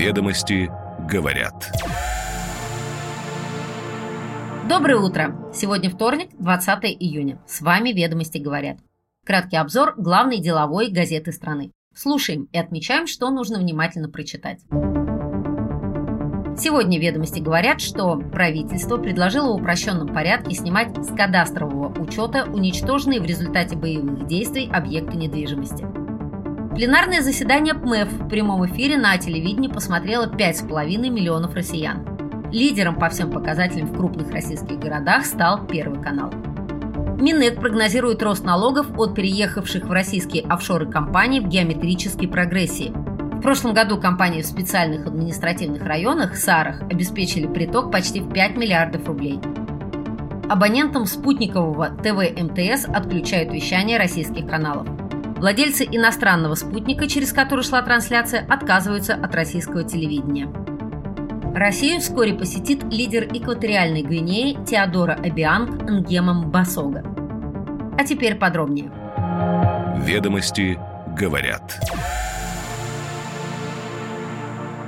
Ведомости говорят. Доброе утро! Сегодня вторник, 20 июня. С вами «Ведомости говорят». Краткий обзор главной деловой газеты страны. Слушаем и отмечаем, что нужно внимательно прочитать. Сегодня ведомости говорят, что правительство предложило в упрощенном порядке снимать с кадастрового учета уничтоженные в результате боевых действий объекты недвижимости. Пленарное заседание ПМЭФ в прямом эфире на телевидении посмотрело 5,5 миллионов россиян. Лидером по всем показателям в крупных российских городах стал Первый канал. Минэк прогнозирует рост налогов от переехавших в российские офшоры компаний в геометрической прогрессии. В прошлом году компании в специальных административных районах, САРах, обеспечили приток почти в 5 миллиардов рублей. Абонентам спутникового ТВ МТС отключают вещание российских каналов. Владельцы иностранного спутника, через который шла трансляция, отказываются от российского телевидения. Россию вскоре посетит лидер экваториальной Гвинеи Теодора Абианг Нгемом Басога. А теперь подробнее. Ведомости говорят.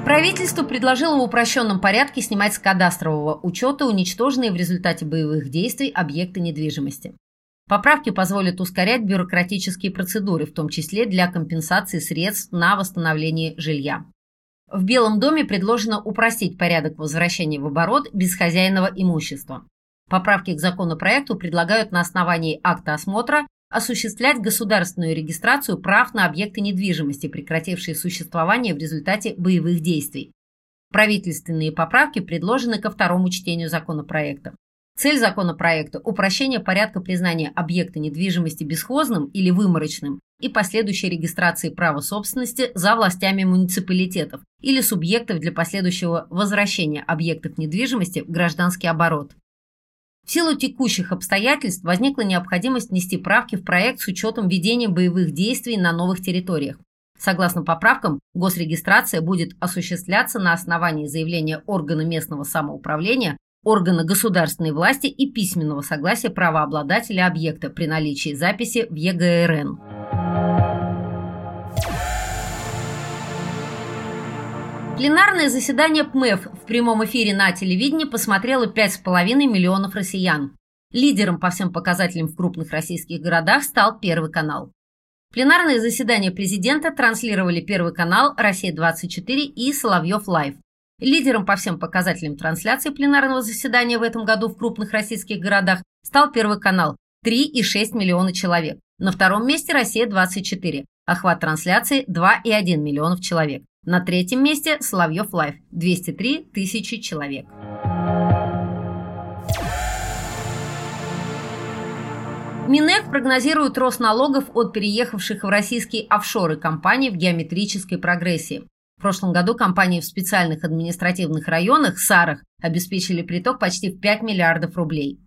Правительство предложило в упрощенном порядке снимать с кадастрового учета уничтоженные в результате боевых действий объекты недвижимости. Поправки позволят ускорять бюрократические процедуры, в том числе для компенсации средств на восстановление жилья. В Белом доме предложено упростить порядок возвращения в оборот безхозяйного имущества. Поправки к законопроекту предлагают на основании акта осмотра осуществлять государственную регистрацию прав на объекты недвижимости, прекратившие существование в результате боевых действий. Правительственные поправки предложены ко второму чтению законопроекта. Цель законопроекта – упрощение порядка признания объекта недвижимости бесхозным или выморочным и последующей регистрации права собственности за властями муниципалитетов или субъектов для последующего возвращения объектов недвижимости в гражданский оборот. В силу текущих обстоятельств возникла необходимость внести правки в проект с учетом ведения боевых действий на новых территориях. Согласно поправкам, госрегистрация будет осуществляться на основании заявления органа местного самоуправления органа государственной власти и письменного согласия правообладателя объекта при наличии записи в ЕГРН. Пленарное заседание ПМЭФ в прямом эфире на телевидении посмотрело 5,5 миллионов россиян. Лидером по всем показателям в крупных российских городах стал Первый канал. Пленарное заседание президента транслировали Первый канал, Россия-24 и Соловьев Лайв. Лидером по всем показателям трансляции пленарного заседания в этом году в крупных российских городах стал Первый канал – 3,6 миллиона человек. На втором месте «Россия-24». Охват трансляции – 2,1 миллионов человек. На третьем месте «Соловьев Live» – 203 тысячи человек. Минэк прогнозирует рост налогов от переехавших в российские офшоры компаний в геометрической прогрессии. В прошлом году компании в специальных административных районах, САРах, обеспечили приток почти в 5 миллиардов рублей.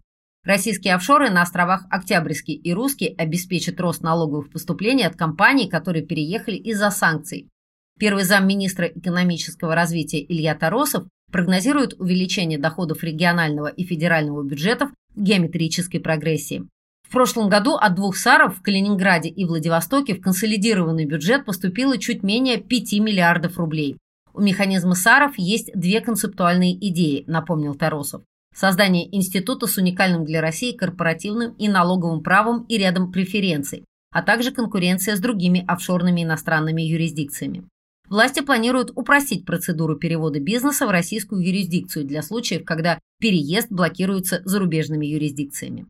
Российские офшоры на островах Октябрьский и Русский обеспечат рост налоговых поступлений от компаний, которые переехали из-за санкций. Первый замминистра экономического развития Илья Таросов прогнозирует увеличение доходов регионального и федерального бюджетов в геометрической прогрессии. Прошлом году от двух САРов в Калининграде и Владивостоке в консолидированный бюджет поступило чуть менее 5 миллиардов рублей. У механизма САРов есть две концептуальные идеи, напомнил Таросов. Создание института с уникальным для России корпоративным и налоговым правом и рядом преференций, а также конкуренция с другими офшорными иностранными юрисдикциями. Власти планируют упростить процедуру перевода бизнеса в российскую юрисдикцию для случаев, когда переезд блокируется зарубежными юрисдикциями.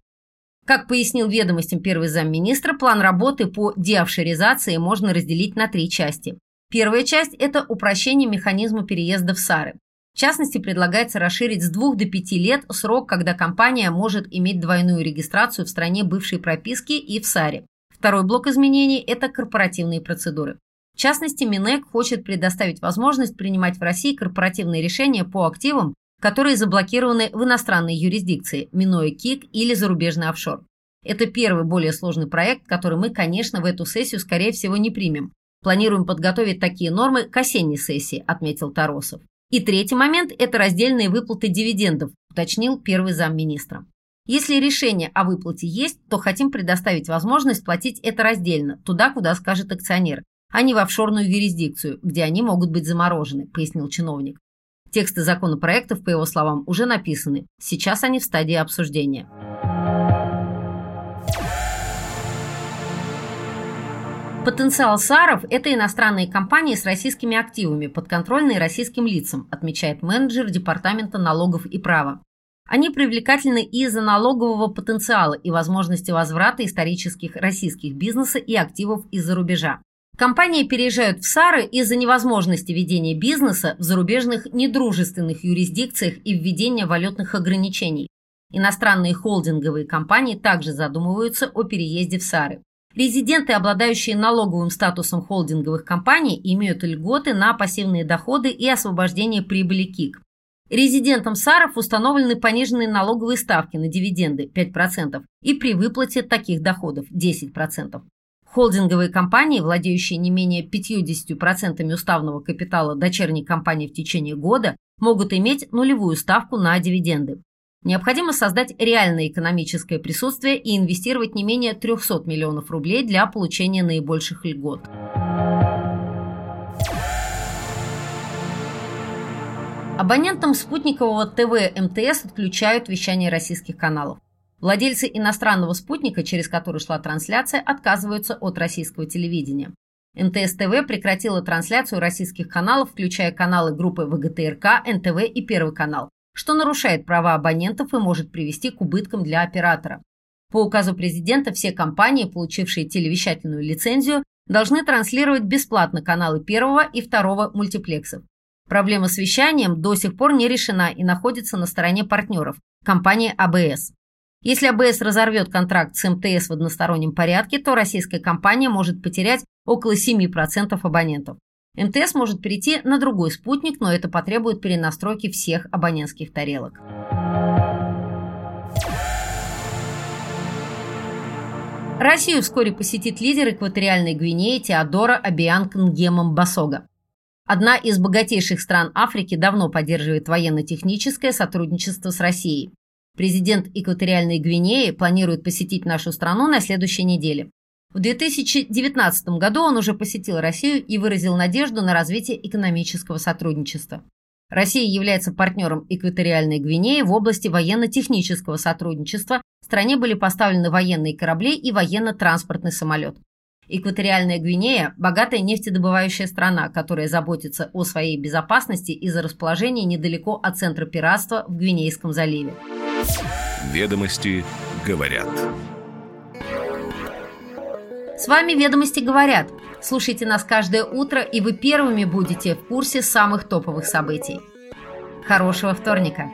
Как пояснил ведомостям первый замминистра, план работы по деофшоризации можно разделить на три части. Первая часть – это упрощение механизма переезда в САРы. В частности, предлагается расширить с 2 до 5 лет срок, когда компания может иметь двойную регистрацию в стране бывшей прописки и в САРе. Второй блок изменений – это корпоративные процедуры. В частности, Минэк хочет предоставить возможность принимать в России корпоративные решения по активам, которые заблокированы в иностранной юрисдикции, минуя КИК или зарубежный офшор. Это первый более сложный проект, который мы, конечно, в эту сессию, скорее всего, не примем. Планируем подготовить такие нормы к осенней сессии, отметил Таросов. И третий момент – это раздельные выплаты дивидендов, уточнил первый замминистра. Если решение о выплате есть, то хотим предоставить возможность платить это раздельно, туда, куда скажет акционер, а не в офшорную юрисдикцию, где они могут быть заморожены, пояснил чиновник. Тексты законопроектов, по его словам, уже написаны. Сейчас они в стадии обсуждения. Потенциал САРов – это иностранные компании с российскими активами, подконтрольные российским лицам, отмечает менеджер Департамента налогов и права. Они привлекательны из-за налогового потенциала и возможности возврата исторических российских бизнеса и активов из-за рубежа. Компании переезжают в САРы из-за невозможности ведения бизнеса в зарубежных недружественных юрисдикциях и введения валютных ограничений. Иностранные холдинговые компании также задумываются о переезде в САРы. Резиденты, обладающие налоговым статусом холдинговых компаний, имеют льготы на пассивные доходы и освобождение прибыли КИК. Резидентам САРов установлены пониженные налоговые ставки на дивиденды 5% и при выплате таких доходов 10%. Холдинговые компании, владеющие не менее 50% уставного капитала дочерней компании в течение года, могут иметь нулевую ставку на дивиденды. Необходимо создать реальное экономическое присутствие и инвестировать не менее 300 миллионов рублей для получения наибольших льгот. Абонентам спутникового ТВ МТС отключают вещание российских каналов. Владельцы иностранного спутника, через который шла трансляция, отказываются от российского телевидения. МТС ТВ прекратила трансляцию российских каналов, включая каналы группы ВГТРК, НТВ и Первый канал что нарушает права абонентов и может привести к убыткам для оператора. По указу президента все компании, получившие телевещательную лицензию, должны транслировать бесплатно каналы первого и второго мультиплексов. Проблема с вещанием до сих пор не решена и находится на стороне партнеров – компании АБС. Если АБС разорвет контракт с МТС в одностороннем порядке, то российская компания может потерять около 7% абонентов. МТС может перейти на другой спутник, но это потребует перенастройки всех абонентских тарелок. Россию вскоре посетит лидер экваториальной Гвинеи Теодора Абиан Нгемом Басога. Одна из богатейших стран Африки давно поддерживает военно-техническое сотрудничество с Россией. Президент экваториальной Гвинеи планирует посетить нашу страну на следующей неделе. В 2019 году он уже посетил Россию и выразил надежду на развитие экономического сотрудничества. Россия является партнером экваториальной Гвинеи в области военно-технического сотрудничества. В стране были поставлены военные корабли и военно-транспортный самолет. Экваториальная Гвинея – богатая нефтедобывающая страна, которая заботится о своей безопасности из-за расположения недалеко от центра пиратства в Гвинейском заливе. Ведомости говорят. С вами «Ведомости говорят». Слушайте нас каждое утро, и вы первыми будете в курсе самых топовых событий. Хорошего вторника!